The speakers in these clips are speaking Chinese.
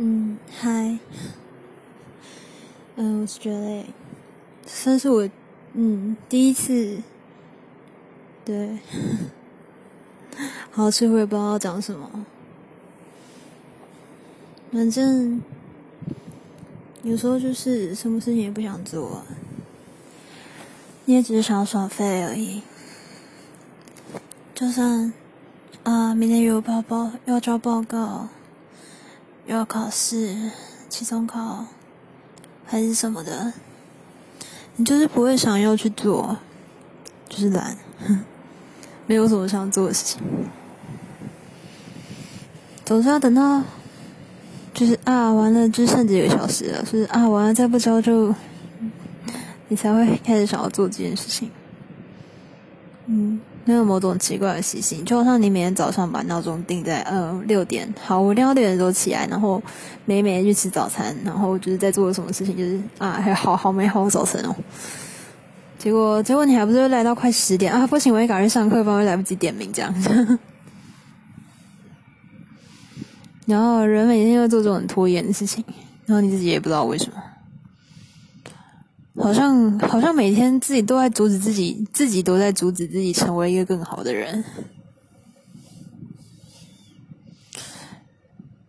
嗯，嗨，嗯，我是觉得，算是我，嗯，第一次，对，好，这我也不知道讲什么，反正有时候就是什么事情也不想做，你也只是想要耍废而已，就算啊，明天又有报报，要交报告。又要考试，期中考还是什么的，你就是不会想要去做，就是懒，没有什么想做的事情，总是要等到，就是啊，完了就剩几个小时了，就是啊，完了再不交就，你才会开始想要做这件事情，嗯。没有某种奇怪的习性，就好像你每天早上把闹钟定在呃六点，好，我六点的时候起来，然后每每天去吃早餐，然后就是在做什么事情，就是啊，还好好美好的早晨哦。结果结果你还不是来到快十点啊？不行，我也赶去上课，不然会来不及点名这样。然后人每天要做这种拖延的事情，然后你自己也不知道为什么。好像好像每天自己都在阻止自己，自己都在阻止自己成为一个更好的人。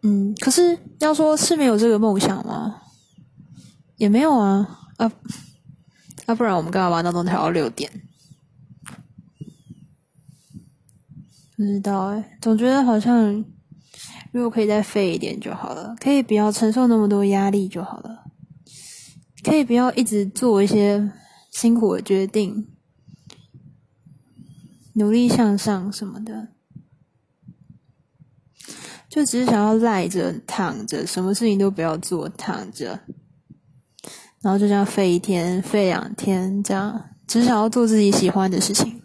嗯，可是要说是没有这个梦想吗？也没有啊啊啊！不然我们干嘛把闹钟调到六点？不知道哎，总觉得好像如果可以再废一点就好了，可以不要承受那么多压力就好了。可以不要一直做一些辛苦的决定，努力向上什么的，就只是想要赖着躺着，什么事情都不要做，躺着，然后就这样废一天、废两天，这样只想要做自己喜欢的事情，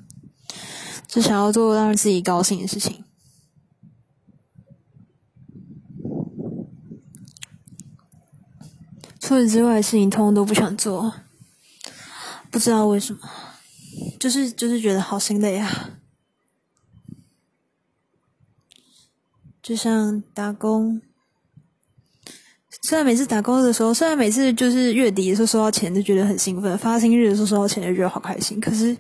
只想要做让自己高兴的事情。除此之外的事情，通通都不想做，不知道为什么，就是就是觉得好心累啊！就像打工，虽然每次打工的时候，虽然每次就是月底的时候收到钱就觉得很兴奋，发薪日的时候收到钱就觉得好开心，可是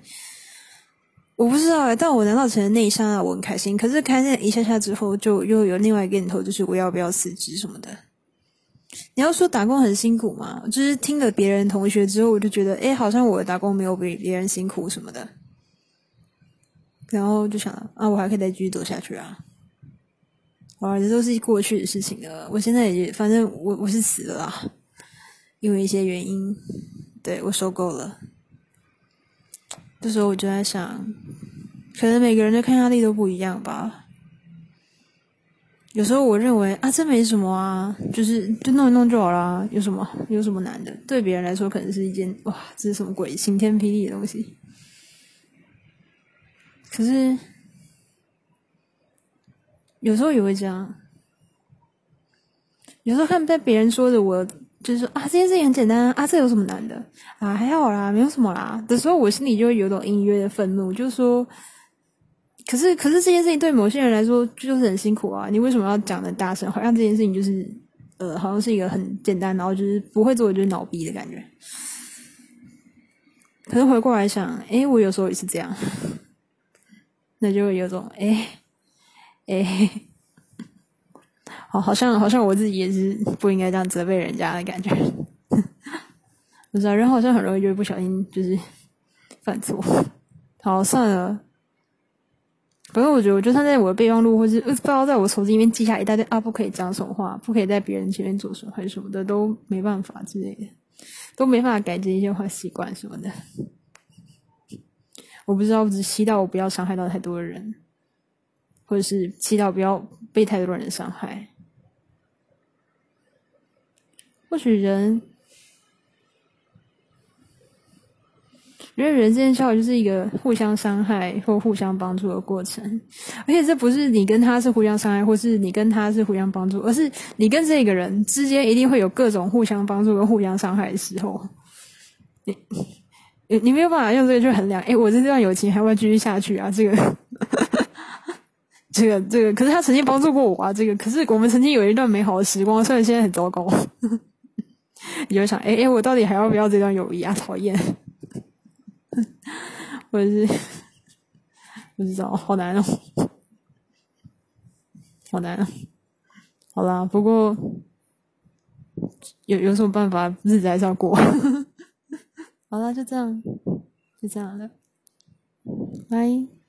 我不知道哎，但我拿到钱的那一刹那我很开心，可是开那一下下之后，就又有另外一个念头，就是我要不要辞职什么的。你要说打工很辛苦嘛？就是听了别人同学之后，我就觉得，哎，好像我的打工没有比别人辛苦什么的。然后就想，啊，我还可以再继续走下去啊！哇，这都是过去的事情了。我现在也，反正我我是死了啦，因为一些原因，对我受够了。这时候我就在想，可能每个人的抗压力都不一样吧。有时候我认为啊，这没什么啊，就是就弄一弄就好啦，有什么有什么难的？对别人来说，可能是一件哇，这是什么鬼晴天霹雳的东西。可是有时候也会这样，有时候看被别人说的，我就是说啊，这件事情很简单啊，这有什么难的啊？还好啦，没有什么啦。的时候，我心里就会有种隐约的愤怒，就是说。可是，可是这件事情对某些人来说就是很辛苦啊！你为什么要讲的大声？好像这件事情就是，呃，好像是一个很简单，然后就是不会做就是脑逼的感觉。可是回过来想，哎，我有时候也是这样，那就有种哎哎，好，好像好像我自己也是不应该这样责备人家的感觉。不知道人好像很容易就会不小心就是犯错。好，算了。反正我觉得，我就算在我的备忘录，或是不知道在我手机里面记下一大堆啊，不可以讲什么话，不可以在别人前面做什么，还是什么的，都没办法之类的，都没办法改这一些坏习惯什么的。我不知道，我只祈祷我不要伤害到太多的人，或者是祈祷不要被太多人伤害。或许人。因为人之间交往就是一个互相伤害或互相帮助的过程，而且这不是你跟他是互相伤害，或是你跟他是互相帮助，而是你跟这个人之间一定会有各种互相帮助跟互相伤害的时候。你你你没有办法用这个去衡量，哎，我这段友情还会继续下去啊？这个这个这个，可是他曾经帮助过我啊，这个可是我们曾经有一段美好的时光，虽然现在很糟糕。你就想，哎哎，我到底还要不要这段友谊啊？讨厌，或者是不知道，好难哦，好难。哦好啦，不过有有什么办法？日子还是要过。好啦，就这样，就这样了，拜。